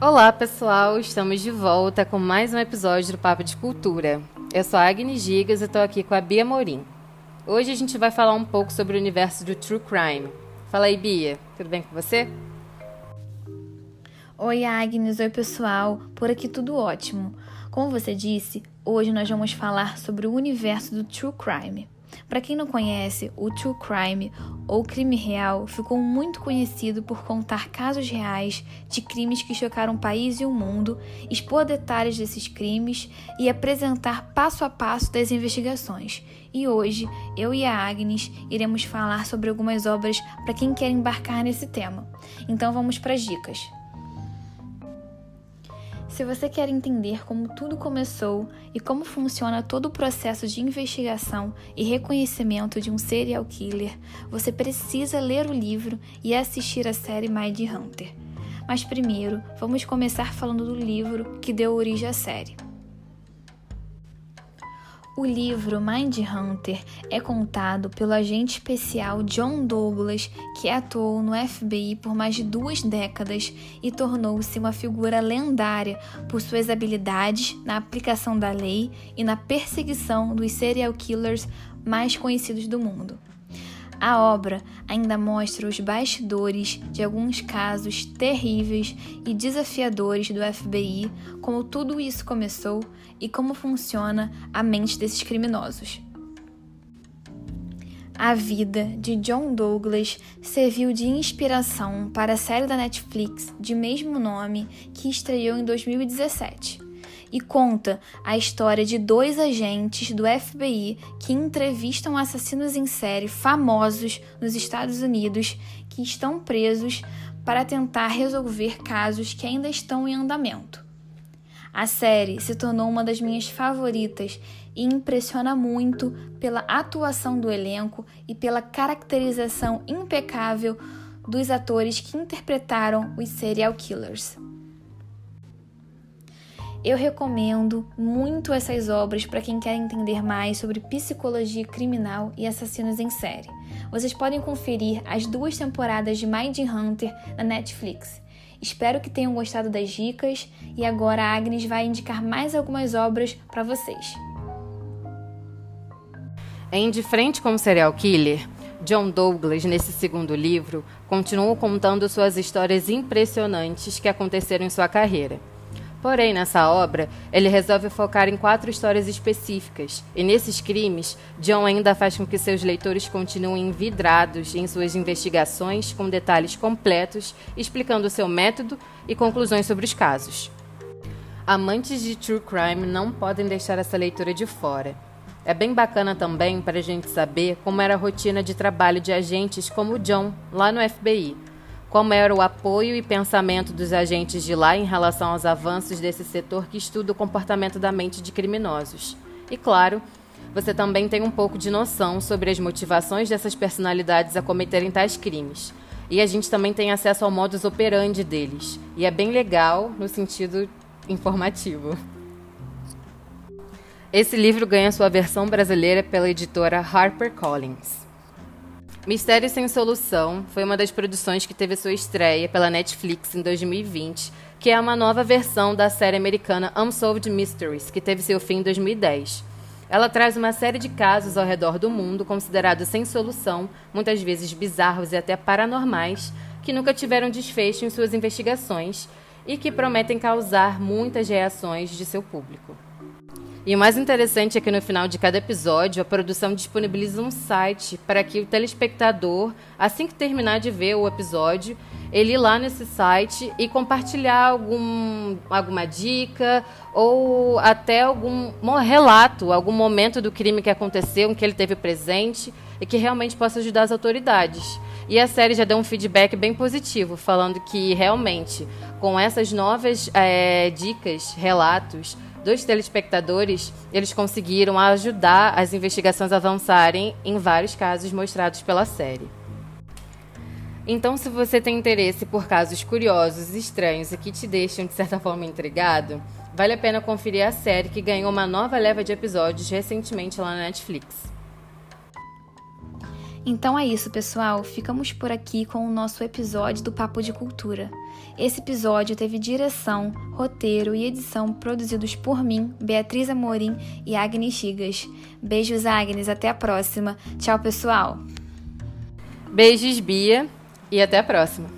Olá, pessoal! Estamos de volta com mais um episódio do Papo de Cultura. Eu sou a Agnes Gigas e estou aqui com a Bia Morim. Hoje a gente vai falar um pouco sobre o universo do True Crime. Fala aí, Bia. Tudo bem com você? Oi, Agnes. Oi, pessoal. Por aqui tudo ótimo. Como você disse, hoje nós vamos falar sobre o universo do True Crime. Para quem não conhece, o True Crime ou crime real ficou muito conhecido por contar casos reais de crimes que chocaram o país e o mundo, expor detalhes desses crimes e apresentar passo a passo das investigações. E hoje, eu e a Agnes iremos falar sobre algumas obras para quem quer embarcar nesse tema. Então vamos para as dicas. Se você quer entender como tudo começou e como funciona todo o processo de investigação e reconhecimento de um serial killer, você precisa ler o livro e assistir a série Mind Hunter. Mas primeiro, vamos começar falando do livro que deu origem à série. O livro Mind Hunter é contado pelo agente especial John Douglas, que atuou no FBI por mais de duas décadas e tornou-se uma figura lendária por suas habilidades na aplicação da lei e na perseguição dos serial killers mais conhecidos do mundo. A obra ainda mostra os bastidores de alguns casos terríveis e desafiadores do FBI, como tudo isso começou e como funciona a mente desses criminosos. A vida de John Douglas serviu de inspiração para a série da Netflix de mesmo nome que estreou em 2017 e conta a história de dois agentes do FBI que entrevistam assassinos em série famosos nos Estados Unidos que estão presos para tentar resolver casos que ainda estão em andamento. A série se tornou uma das minhas favoritas e impressiona muito pela atuação do elenco e pela caracterização impecável dos atores que interpretaram os serial killers. Eu recomendo muito essas obras para quem quer entender mais sobre psicologia criminal e assassinos em série. Vocês podem conferir as duas temporadas de Mind Hunter na Netflix. Espero que tenham gostado das dicas e agora a Agnes vai indicar mais algumas obras para vocês. Em De Frente com o Serial Killer, John Douglas, nesse segundo livro, continua contando suas histórias impressionantes que aconteceram em sua carreira. Porém, nessa obra, ele resolve focar em quatro histórias específicas, e nesses crimes, John ainda faz com que seus leitores continuem vidrados em suas investigações com detalhes completos, explicando seu método e conclusões sobre os casos. Amantes de true crime não podem deixar essa leitura de fora. É bem bacana também para a gente saber como era a rotina de trabalho de agentes como John lá no FBI como era o apoio e pensamento dos agentes de lá em relação aos avanços desse setor que estuda o comportamento da mente de criminosos. E claro, você também tem um pouco de noção sobre as motivações dessas personalidades a cometerem tais crimes. E a gente também tem acesso ao modus operandi deles. E é bem legal no sentido informativo. Esse livro ganha sua versão brasileira pela editora HarperCollins. Mistério Sem Solução foi uma das produções que teve sua estreia pela Netflix em 2020, que é uma nova versão da série americana Unsolved Mysteries, que teve seu fim em 2010. Ela traz uma série de casos ao redor do mundo considerados sem solução, muitas vezes bizarros e até paranormais, que nunca tiveram desfecho em suas investigações e que prometem causar muitas reações de seu público. E o mais interessante é que no final de cada episódio, a produção disponibiliza um site para que o telespectador, assim que terminar de ver o episódio, ele ir lá nesse site e compartilhar algum, alguma dica ou até algum relato, algum momento do crime que aconteceu, em que ele teve presente e que realmente possa ajudar as autoridades. E a série já deu um feedback bem positivo, falando que realmente, com essas novas é, dicas, relatos, dos telespectadores, eles conseguiram ajudar as investigações a avançarem em vários casos mostrados pela série. Então, se você tem interesse por casos curiosos, estranhos e que te deixam de certa forma intrigado, vale a pena conferir a série que ganhou uma nova leva de episódios recentemente lá na Netflix. Então é isso, pessoal. Ficamos por aqui com o nosso episódio do Papo de Cultura. Esse episódio teve direção, roteiro e edição produzidos por mim, Beatriz Amorim e Agnes Chigas. Beijos, Agnes. Até a próxima. Tchau, pessoal. Beijos, Bia. E até a próxima.